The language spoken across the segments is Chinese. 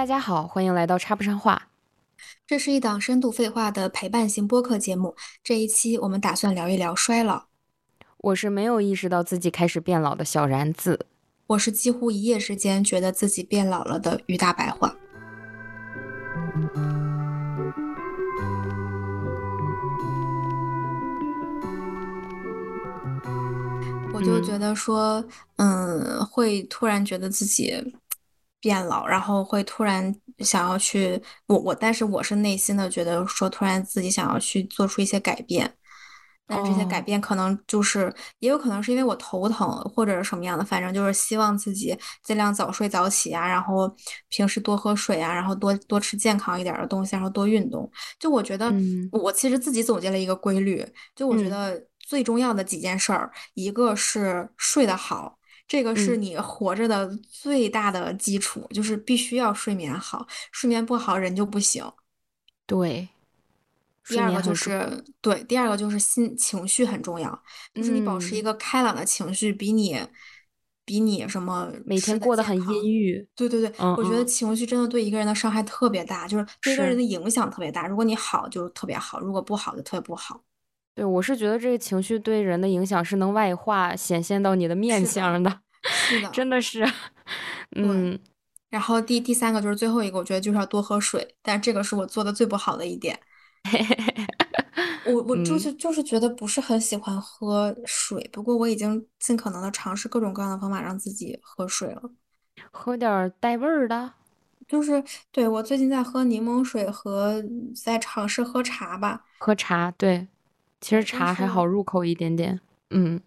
大家好，欢迎来到插不上话。这是一档深度废话的陪伴型播客节目。这一期我们打算聊一聊衰老。我是没有意识到自己开始变老的小然子。我是几乎一夜之间觉得自己变老了的于大白话。我就觉得说，嗯，会突然觉得自己变老，然后会突然想要去我我，但是我是内心的觉得说，突然自己想要去做出一些改变。但这些改变可能就是，也有可能是因为我头疼或者是什么样的，反正就是希望自己尽量早睡早起啊，然后平时多喝水啊，然后多多吃健康一点的东西，然后多运动。就我觉得，我其实自己总结了一个规律，就我觉得最重要的几件事儿，一个是睡得好，这个是你活着的最大的基础，就是必须要睡眠好，睡眠不好人就不行。对。第二个就是对，第二个就是心情绪很重要，就是你保持一个开朗的情绪，比你比你什么每天过得很阴郁。对对对，我觉得情绪真的对一个人的伤害特别大，就是对一个人的影响特别大。如果你好就特别好，如果不好就特别不好。对，我是觉得这个情绪对人的影响是能外化显现到你的面相的，是的，真的是。嗯，然后第第三个就是最后一个，我觉得就是要多喝水，但这个是我做的最不好的一点。我我就是就是觉得不是很喜欢喝水，不过我已经尽可能的尝试各种各样的方法让自己喝水了，喝点带味儿的，就是对我最近在喝柠檬水和在尝试喝茶吧，喝茶对，其实茶还好入口一点点，嗯，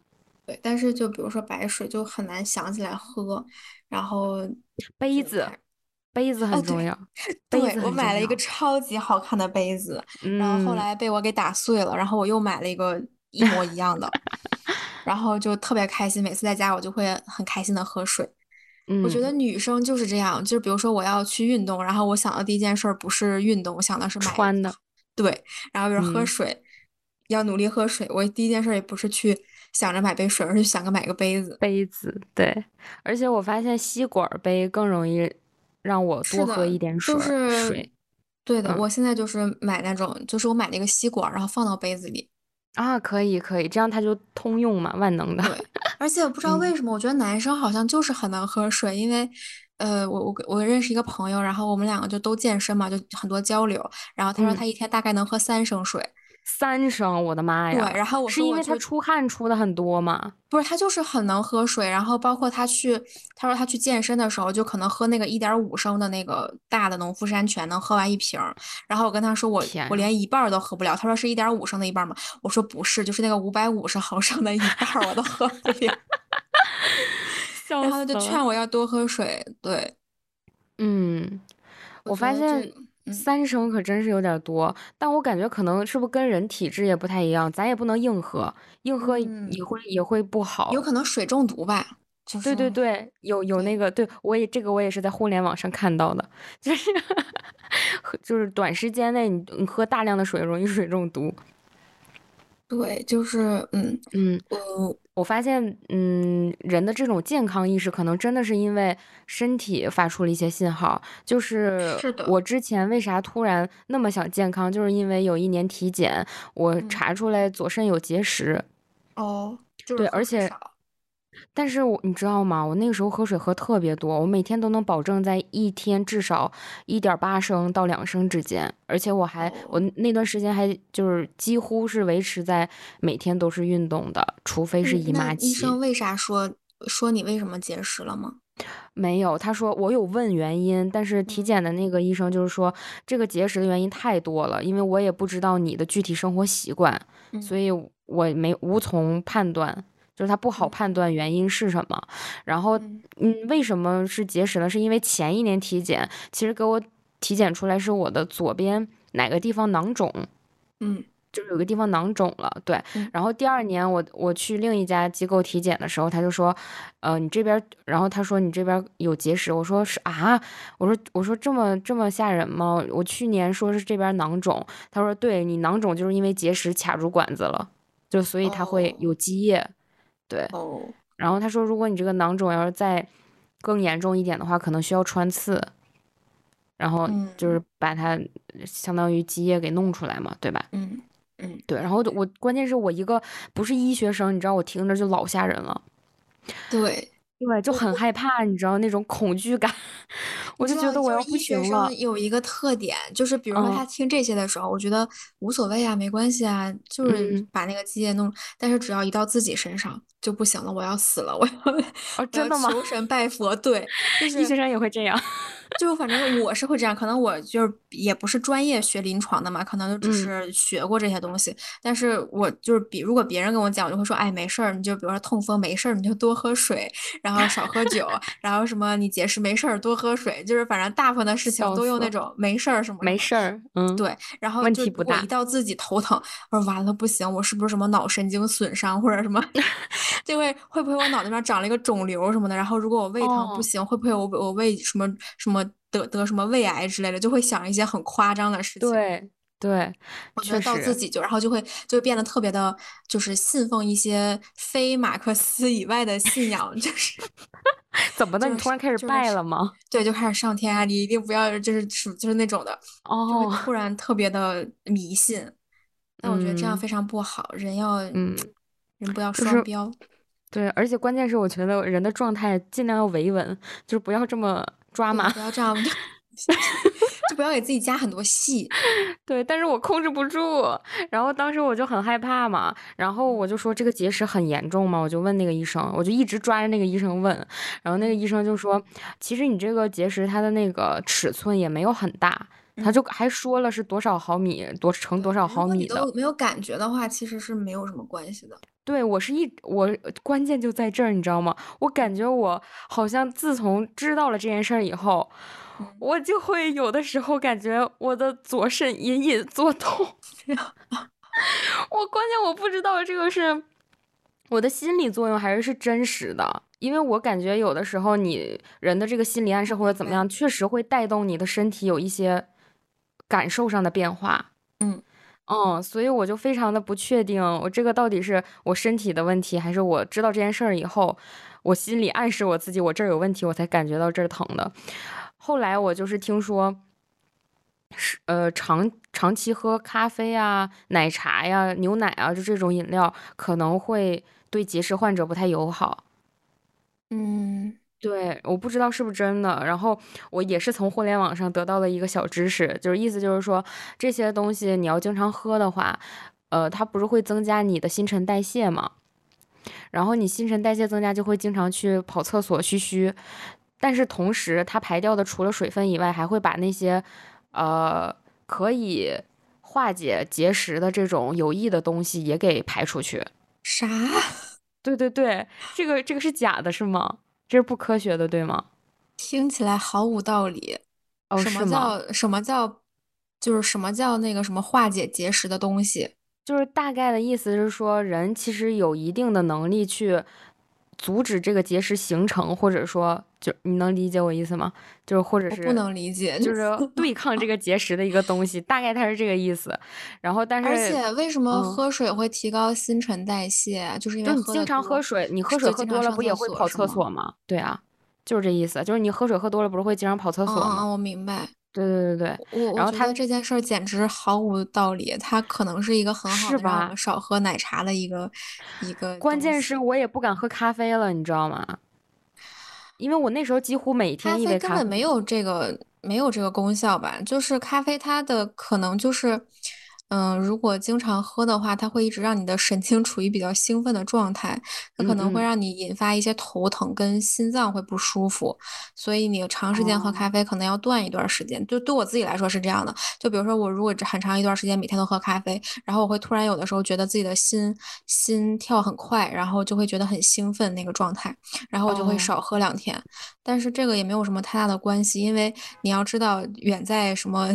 对，但是就比如说白水就很难想起来喝，然后杯子。杯子很重要，对我买了一个超级好看的杯子，然后后来被我给打碎了，然后我又买了一个一模一样的，然后就特别开心，每次在家我就会很开心的喝水。我觉得女生就是这样，就是比如说我要去运动，然后我想的第一件事不是运动，我想的是买穿的，对，然后就是喝水，要努力喝水。我第一件事也不是去想着买杯水，而是想着买个杯子。杯子，对，而且我发现吸管杯更容易。让我多喝一点水。水，对的，我现在就是买那种，就是我买那个吸管，然后放到杯子里。啊，可以可以，这样它就通用嘛，万能的。对，而且我不知道为什么，我觉得男生好像就是很能喝水，因为，呃，我我我认识一个朋友，然后我们两个就都健身嘛，就很多交流，然后他说他一天大概能喝三升水。三升，我的妈呀！对，然后我是因为他出汗出的很多嘛？不是，他就是很能喝水。然后包括他去，他说他去健身的时候，就可能喝那个一点五升的那个大的农夫山泉，能喝完一瓶。然后我跟他说，我我连一半都喝不了。他说是一点五升的一半吗？我说不是，就是那个五百五十毫升的一半，我都喝不了。然后他就劝我要多喝水。对，嗯，我发现。三升可真是有点多，但我感觉可能是不是跟人体质也不太一样，咱也不能硬喝，硬喝也会也会不好，有可能水中毒吧。对对对，有有那个，对我也这个我也是在互联网上看到的，就是 就是短时间内你你喝大量的水容易水中毒。对，就是嗯嗯，我我发现，嗯，人的这种健康意识，可能真的是因为身体发出了一些信号。就是是的，我之前为啥突然那么想健康，就是因为有一年体检，我查出来左肾有结石。哦，对，而且。但是我你知道吗？我那个时候喝水喝特别多，我每天都能保证在一天至少一点八升到两升之间，而且我还我那段时间还就是几乎是维持在每天都是运动的，除非是姨妈期。医生为啥说说你为什么节食了吗？没有，他说我有问原因，但是体检的那个医生就是说这个节食的原因太多了，因为我也不知道你的具体生活习惯，所以我没无从判断。就是他不好判断原因是什么，然后，嗯，为什么是结石呢？是因为前一年体检，其实给我体检出来是我的左边哪个地方囊肿，嗯，就是有个地方囊肿了，对。然后第二年我我去另一家机构体检的时候，他就说，呃，你这边，然后他说你这边有结石，我说是啊，我说我说这么这么吓人吗？我去年说是这边囊肿，他说对你囊肿就是因为结石卡住管子了，就所以它会有积液。对，然后他说，如果你这个囊肿要是再更严重一点的话，可能需要穿刺。然后就是把它相当于积液给弄出来嘛，对吧？嗯嗯，对。然后我关键是我一个不是医学生，你知道我听着就老吓人了。对。对，就很害怕，你知道那种恐惧感，我就觉得我要不行了。有一个特点，就是比如说他听这些的时候，我觉得无所谓啊，没关系啊，就是把那个机械弄。但是只要一到自己身上就不行了，我要死了，我要真的吗？求神拜佛，对，医学生也会这样。就反正我是会这样，可能我就是也不是专业学临床的嘛，可能就只是学过这些东西。但是我就是比如果别人跟我讲，我就会说，哎，没事儿，你就比如说痛风没事儿，你就多喝水，然后少喝 酒，然后什么你结石没事儿，多喝水，就是反正大部分的事情都用那种没事儿什么没事儿，嗯，对。然后问题不大一到自己头疼，我说完了不行，我是不是什么脑神经损伤或者什么？就会会不会我脑袋上长了一个肿瘤什么的？然后如果我胃疼不行，会不会我我胃什么什么？得得什么胃癌之类的，就会想一些很夸张的事情。对对，我觉得到自己就，然后就会就变得特别的，就是信奉一些非马克思以外的信仰，就是怎么的？你突然开始拜了吗？对，就开始上天啊！你一定不要就是就是那种的，就会突然特别的迷信。但我觉得这样非常不好，人要嗯，人不要双标。对，而且关键是我觉得人的状态尽量要维稳，就是不要这么。抓马，不要这样，就不要给自己加很多戏。对，但是我控制不住，然后当时我就很害怕嘛，然后我就说这个结石很严重嘛，我就问那个医生，我就一直抓着那个医生问，然后那个医生就说，其实你这个结石它的那个尺寸也没有很大，他就还说了是多少毫米，多乘多少毫米的。没有感觉的话，其实是没有什么关系的。对我是一我关键就在这儿，你知道吗？我感觉我好像自从知道了这件事儿以后，我就会有的时候感觉我的左肾隐隐作痛。我关键我不知道这个是我的心理作用还是是真实的，因为我感觉有的时候你人的这个心理暗示或者怎么样，确实会带动你的身体有一些感受上的变化。嗯。嗯，所以我就非常的不确定，我这个到底是我身体的问题，还是我知道这件事儿以后，我心里暗示我自己我这儿有问题，我才感觉到这儿疼的。后来我就是听说，是呃长长期喝咖啡啊、奶茶呀、牛奶啊，就这种饮料可能会对结石患者不太友好。嗯。对，我不知道是不是真的。然后我也是从互联网上得到了一个小知识，就是意思就是说这些东西你要经常喝的话，呃，它不是会增加你的新陈代谢嘛？然后你新陈代谢增加，就会经常去跑厕所嘘嘘。但是同时，它排掉的除了水分以外，还会把那些呃可以化解结石的这种有益的东西也给排出去。啥？对对对，这个这个是假的，是吗？这是不科学的，对吗？听起来毫无道理。哦，什么叫什么叫，就是什么叫那个什么化解结石的东西？就是大概的意思是说，人其实有一定的能力去阻止这个结石形成，或者说，就你能理解我意思吗？就是或者是不能理解，就是 对抗这个结石的一个东西，大概它是这个意思。然后，但是而且为什么喝水会提高新陈代谢？就是因为你经常喝水，你喝水喝多了不也会跑厕所吗？对啊，就是这意思，就是你喝水喝多了不是会经常跑厕所吗？我明白。对对对对，我然后他这件事儿简直毫无道理，他可能是一个很好的让我们少喝奶茶的一个一个。关键是我也不敢喝咖啡了，你知道吗？因为我那时候几乎每天一杯咖啡根本没有这个没有这个功效吧？就是咖啡它的可能就是，嗯，如果经常喝的话，它会一直让你的神经处于比较兴奋的状态，它可能会让你引发一些头疼跟心脏会不舒服，所以你长时间喝咖啡可能要断一段时间。就对我自己来说是这样的。就比如说我如果很长一段时间每天都喝咖啡，然后我会突然有的时候觉得自己的心心跳很快，然后就会觉得很兴奋那个状态。然后我就会少喝两天，但是这个也没有什么太大的关系，因为你要知道，远在什么，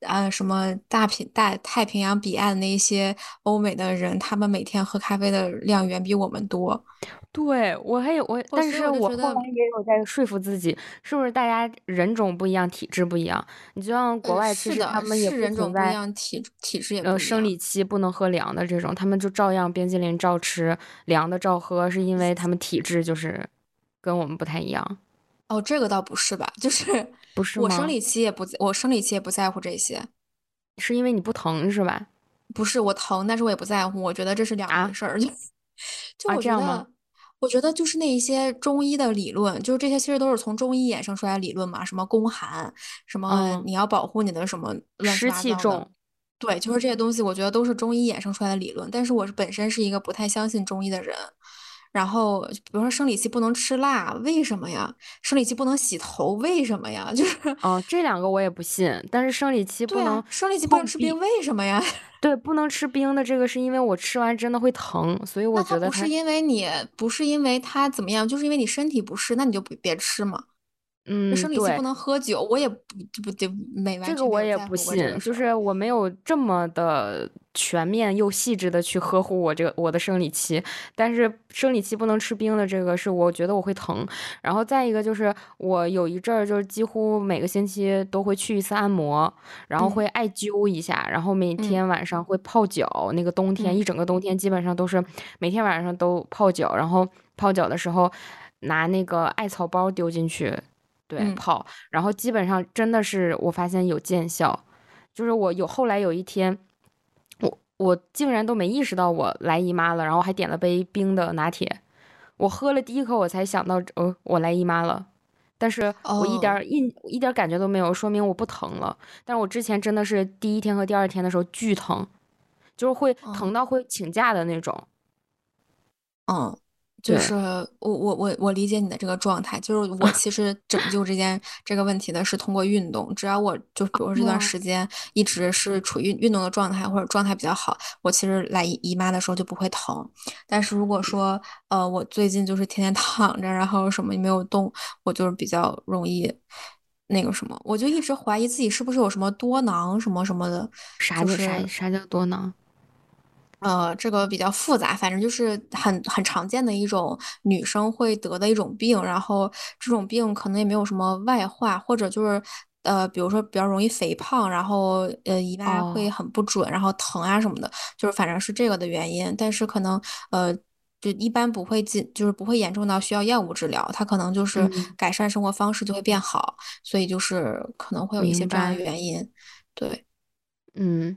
呃，什么大平大太平洋彼岸那些欧美的人，他们每天喝咖啡的量远比我们多。对我还有我，但是我后来也有在说服自己，是不是大家人种不一样，体质不一样？你就像国外，其实他们也人种不一样，体体质也呃生理期不能喝凉的这种，他们就照样冰激凌照吃，凉的照喝，是因为他们体质就是跟我们不太一样。哦，这个倒不是吧？就 是不是吗？我生理期也不，我生理期也不在乎这些。是因为你不疼是吧？不是我疼，但是我也不在乎。我觉得这是两回啊事儿。就我这样吗？觉得，我觉得就是那一些中医的理论，就是这些其实都是从中医衍生出来的理论嘛。什么宫寒，什么嗯，你要保护你的什么乱七湿八糟的。气重。对，就是这些东西，我觉得都是中医衍生出来的理论。但是我是本身是一个不太相信中医的人。然后比如说生理期不能吃辣，为什么呀？生理期不能洗头，为什么呀？就是哦，这两个我也不信，但是生理期不能啊，生理期不能吃冰，为什么呀？对，不能吃冰的这个是因为我吃完真的会疼，所以我觉得，不是因为你不是因为它怎么样，就是因为你身体不适，那你就别别吃嘛。那嗯，对，生理期不能喝酒，我也不就不就没完这个全没有我也不信。就是我没有这么的全面又细致的去呵护我这个我的生理期，但是生理期不能吃冰的这个是我觉得我会疼，然后再一个就是我有一阵儿就是几乎每个星期都会去一次按摩，然后嗯会艾灸一下，然后每嗯天晚上会泡脚，那个冬天嗯一整个冬天基本上都是每天晚上都泡脚，然后泡脚的时候拿那个艾草包丢进去。对，嗯。泡，然后基本上真的是我发现有见效，就是我有后来有一天，我我竟然都没意识到我来姨妈了，然后还点了杯冰的拿铁，我喝了第一口我才想到，哦，我来姨妈了，但是我一点一一点儿感觉都没有，说明我不疼了。但是我之前真的是第一天和第二天的时候巨疼，就是会疼嗯到会请假的那种。嗯，就，是我我我我理解你的这个状态，就是我 其实拯救这件这个问题的是通过运动，只要我就比如说这段哦，时间一直是处于运动的状态或者状态比较好，我其实来姨姨妈的时候就不会疼。但是如果说呃我最近就是天天躺着，然后什么也没有动，我就是比较容易那个什么，我就一直怀疑自己是不是有什么多囊什么什么的，啥叫啥就是。啥叫多囊？呃，这个比较复杂，反正就是很很常见的一种女生会得的一种病，然后这种病可能也没有什么外化，或者就是呃，比如说比较容易肥胖，然后呃姨妈会哦，很不准，然后疼啊什么的，就是反正是这个的原因，但是可能呃。就一般不会进，就是不会严重到需要药物治疗，它可能就是嗯，改善生活方式就会变好，所以就是可能会有一些这样的。原因，对。嗯，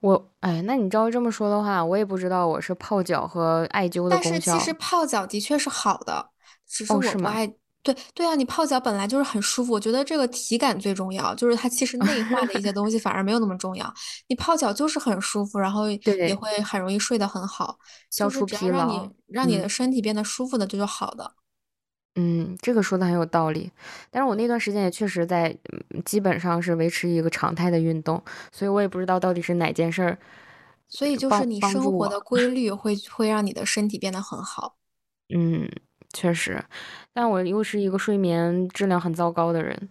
我，哎，那你照这么说的话，我也不知道我是泡脚和艾灸的功效但是其实。泡脚的确是好的，只是？我不爱。对对啊，你泡脚本来就是很舒服，我觉得这个体感最重要，就是它其实内化的一些东西反而没有那么重要。你泡脚就是很舒服，然后也对，会很容易睡得很好，就是消除只要让你疲劳。让你的嗯身体变得舒服的，这就好的。嗯，这个说的很有道理。但是我那段时间也确实在，嗯基本上是维持一个常态的运动，所以我也不知道到底是哪件事儿所以就是帮你帮助我。生活的规律会会让你的身体变得很好。嗯，确实，但我又是一个睡眠质量很糟糕的人，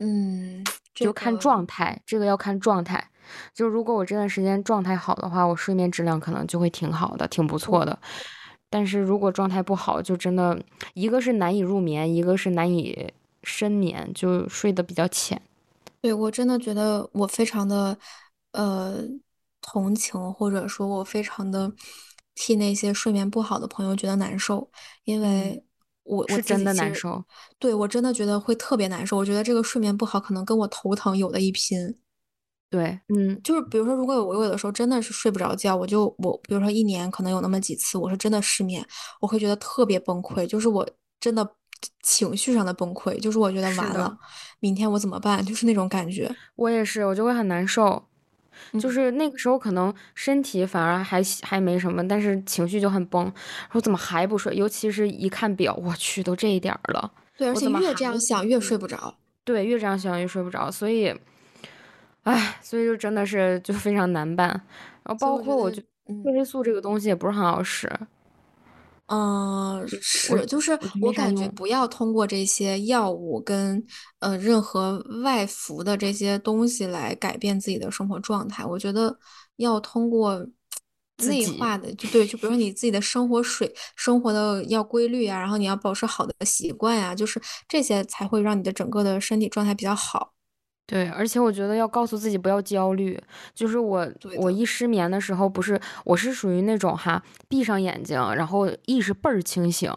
嗯，这就看个状态，这个要看状态。就如果我这段时间状态好的话，我睡眠质量可能就会挺好的，挺不错我的。但是如果状态不好，就真的一个是难以入眠，一个是难以深眠，就睡得比较浅。对，我真的觉得我非常的呃同情，或者说我非常的替那些睡眠不好的朋友觉得难受，因嗯，为我我是真的难受。对我真的觉得会特别难受。我觉得这个睡眠不好可能跟我头疼有的一拼。对，嗯，就是比如说，如果我有的时候真的是睡不着觉，我就我比如说一年可能有那么几次，我是真的失眠，我会觉得特别崩溃，就是我真的情绪上的崩溃，就是我觉得完了，明天我怎么办？就是那种感觉。我也是，我就会很难受。就嗯。是那个时候可能身体反而还还没什么，但是情绪就很崩。我怎么还不睡？尤其是一看表，我去，都这一点儿了，对，而且越这样想越睡？睡不着。对，越这样想越睡不着，所以，唉，所以就真的是就非常难办。然后包括我觉得嗯褪黑素这个东西也不是很好使，嗯，我是，就是我感觉。不要通过这些药物跟呃任何外服的这些东西来改变自己的生活状态。我觉得要通过内自己，化的，就对，就比如说你自己的生活水，生活的要规律啊，然后你要保持好的习惯呀，就是这些才会让你的整个的身体状态比较好。对，而且我觉得要告诉自己不要焦虑。就是我，我一失眠的时候，不是我是属于那种哈，闭上眼睛，然后意识倍儿清醒，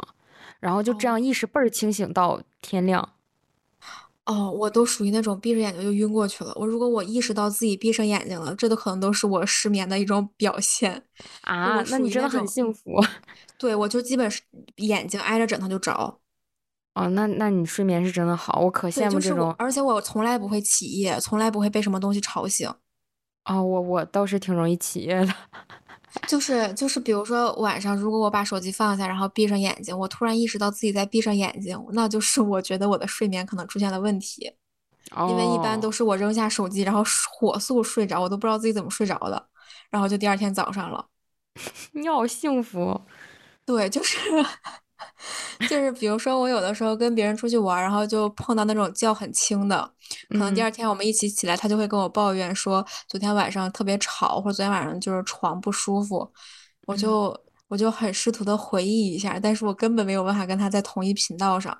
然后就这样意识倍儿清醒到天亮。哦，我都属于那种闭着眼睛就晕过去了。我如果我意识到自己闭上眼睛了，这都可能都是我失眠的一种表现啊。那你真的很幸福。对，我就基本是眼睛挨着枕头就着。哦，那那你睡眠是真的好，我可羡慕这种。而且我从来不会起夜，从来不会被什么东西吵醒。哦，我我倒是挺容易起夜的。就 是就是，比如说晚上，如果我把手机放下，然后闭上眼睛，我突然意识到自己在闭上眼睛，那就是我觉得我的睡眠可能出现了问题。因为一般都是我扔下手机，然后火速睡着，我都不知道自己怎么睡着的，然后就第二天早上了。你好幸福。对，就是。就是，比如说我有的时候跟别人出去玩，然后就碰到那种觉很轻的，可能第二天我们一起起来，他就会跟我抱怨说昨天晚上特别吵，或者昨天晚上就是床不舒服，我就我就很试图的回忆一下，但是我根本没有办法跟他在同一频道上。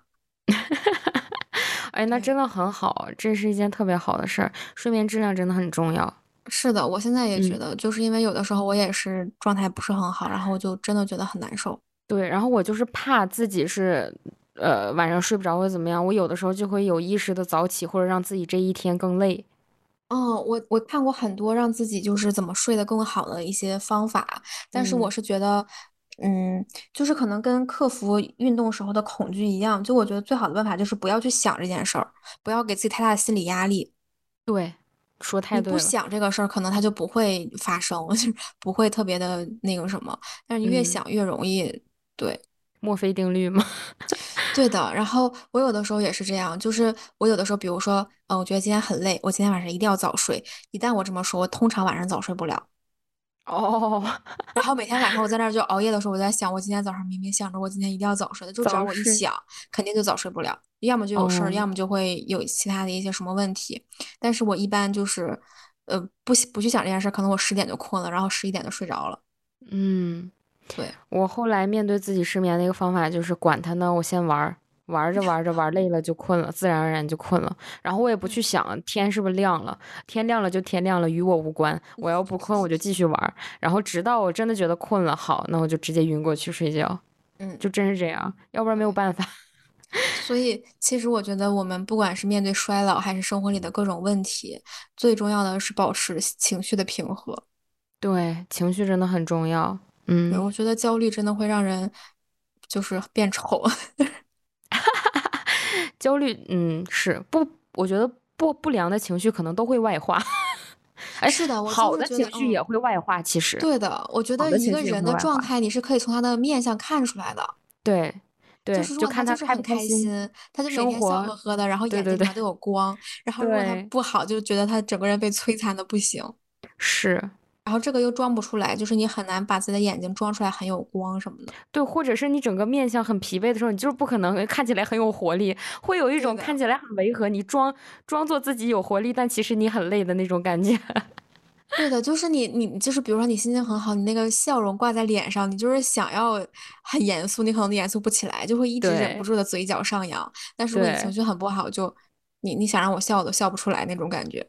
哎，那真的很好，这是一件特别好的事儿，睡眠质量真的很重要。是的，我现在也觉得，就是因为有的时候我也是状态不是很好，然后我就真的觉得很难受。对，然后我就是怕自己是，呃，晚上睡不着或者怎么样，我有的时候就会有意识的早起，或者让自己这一天更累。哦，我我看过很多让自己就是怎么睡得更好的一些方法，但是我是觉得，嗯，就是可能跟克服运动时候的恐惧一样，就我觉得最好的办法就是不要去想这件事儿，不要给自己太大的心理压力。对，说太对了。不想这个事儿，可能它就不会发生，就不会特别的那个什么。但是你越想越容易。对，墨菲定律吗？对的。然后我有的时候也是这样，就是我有的时候，比如说，嗯，我觉得今天很累，我今天晚上一定要早睡。一旦我这么说，我通常晚上早睡不了。哦。然后每天晚上我在那儿就 熬夜的时候，我在想，我今天早上明明想着我今天一定要早睡的，就只要我一想，肯定就早睡不了。要么就有事儿，要么就会有其他的一些什么问题。但是我一般就是，呃，不不去想这件事，可能我十点就困了，然后十一点就睡着了。嗯。对我后来面对自己失眠的一个方法就是管他呢，我先玩儿，玩着玩着玩累了就困了，自然而然就困了。然后我也不去想天是不是亮了，天亮了就天亮了，与我无关。我要不困我就继续玩，然后直到我真的觉得困了，好，那我就直接晕过去睡觉。嗯，就真是这样，要不然没有办法。所以其实我觉得我们不管是面对衰老还是生活里的各种问题，最重要的是保持情绪的平和。对，情绪真的很重要。嗯，我觉得焦虑真的会让人就是变丑。焦虑，嗯，是不？我觉得不不良的情绪可能都会外化。哎，是的，我好的情绪也会外化。其实，对的，我觉得一个人的状态你是可以从他的面相看出来的。对，对，就看他开不开心，他就每天笑呵呵的，然后眼睛里面都有光。然后如果他不好，就觉得他整个人被摧残的不行。是。然后这个又装不出来，就是你很难把自己的眼睛装出来很有光什么的。对，或者是你整个面相很疲惫的时候，你就是不可能看起来很有活力，会有一种看起来很违和，你装装作自己有活力，但其实你很累的那种感觉。对的，就是你你就是比如说你心情很好，你那个笑容挂在脸上，你就是想要很严肃，你可能严肃不起来，就会一直忍不住的嘴角上扬。但是如果你情绪很不好，就你你想让我笑都笑不出来那种感觉。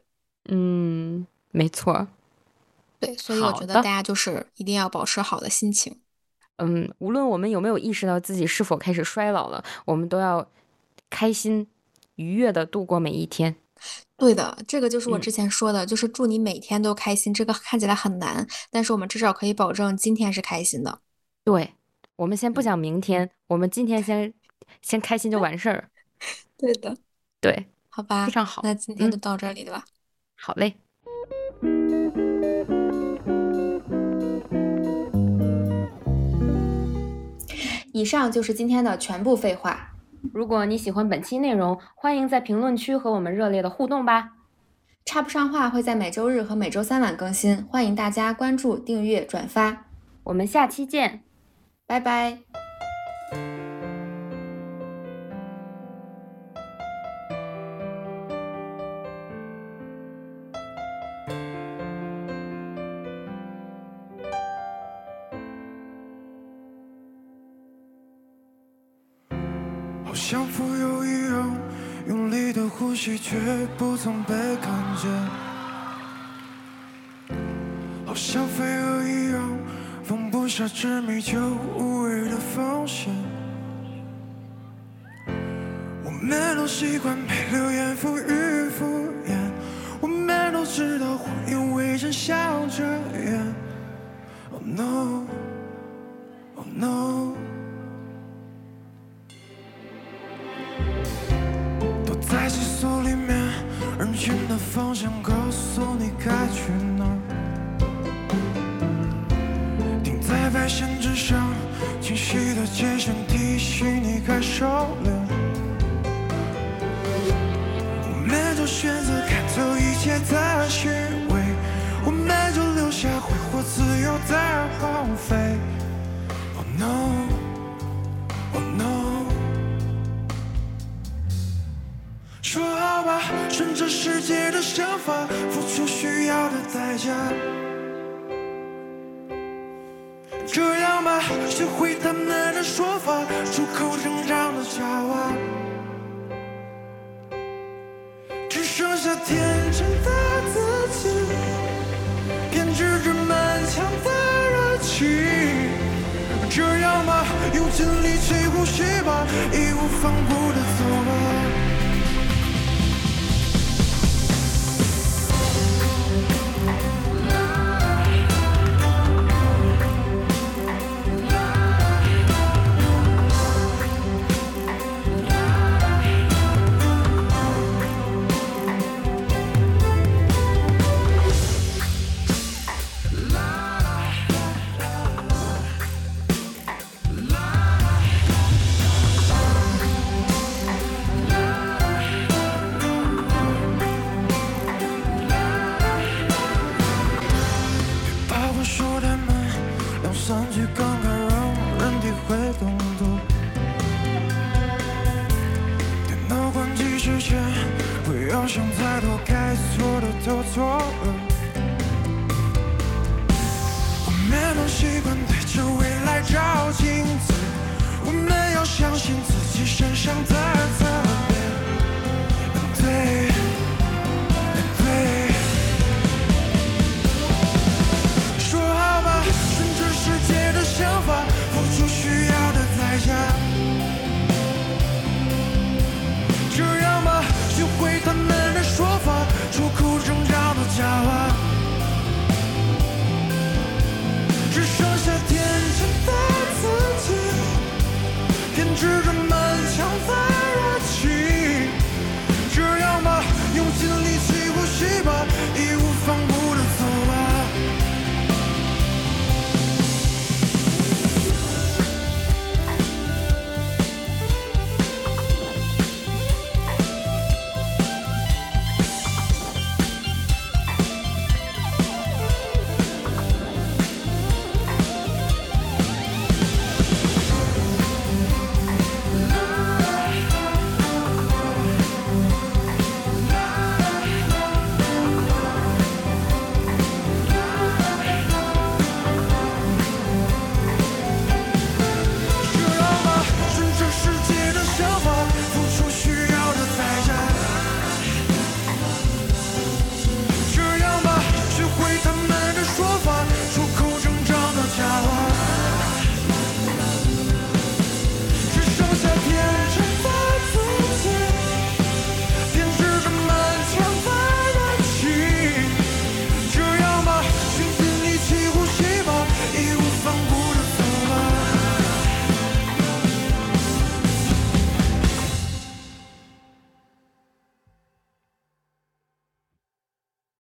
嗯，没错。对，所以我觉得大家就是一定要保持好的心情。嗯，无论我们有没有意识到自己是否开始衰老了，我们都要开心、愉悦的度过每一天。对的，这个就是我之前说的，就是祝你每天都开心。这个看起来很难，但是我们至少可以保证今天是开心的。对，我们先不讲明天，我们今天先先开心就完事儿。对的，对，好吧，非常好。那今天就到这里了吧？好嘞。以上就是今天的全部废话。如果你喜欢本期内容，欢迎在评论区和我们热烈的互动吧。插不上话会在每周日和每周三晚更新，欢迎大家关注、订阅、转发。我们下期见，拜拜。像浮游一样用力的呼吸，却不曾被看见；好像飞蛾一样放不下执迷，就无谓的奉献。我。们都习惯被流言蜚语敷衍，我们都知道谎言为真相遮掩。Oh no, 方向告诉你该去哪停。在白线之上，清晰的界限提醒你该收敛。我们就选择看透一切的虚伪，我们就留下挥霍自由的荒废。顺着世界的想法，付出需要的代价。这样吧，学会他们的说法，出口成章的假话，只剩下天真的自己，编织着满腔的热情。这样吧，用尽力气呼吸吧，义无反顾的走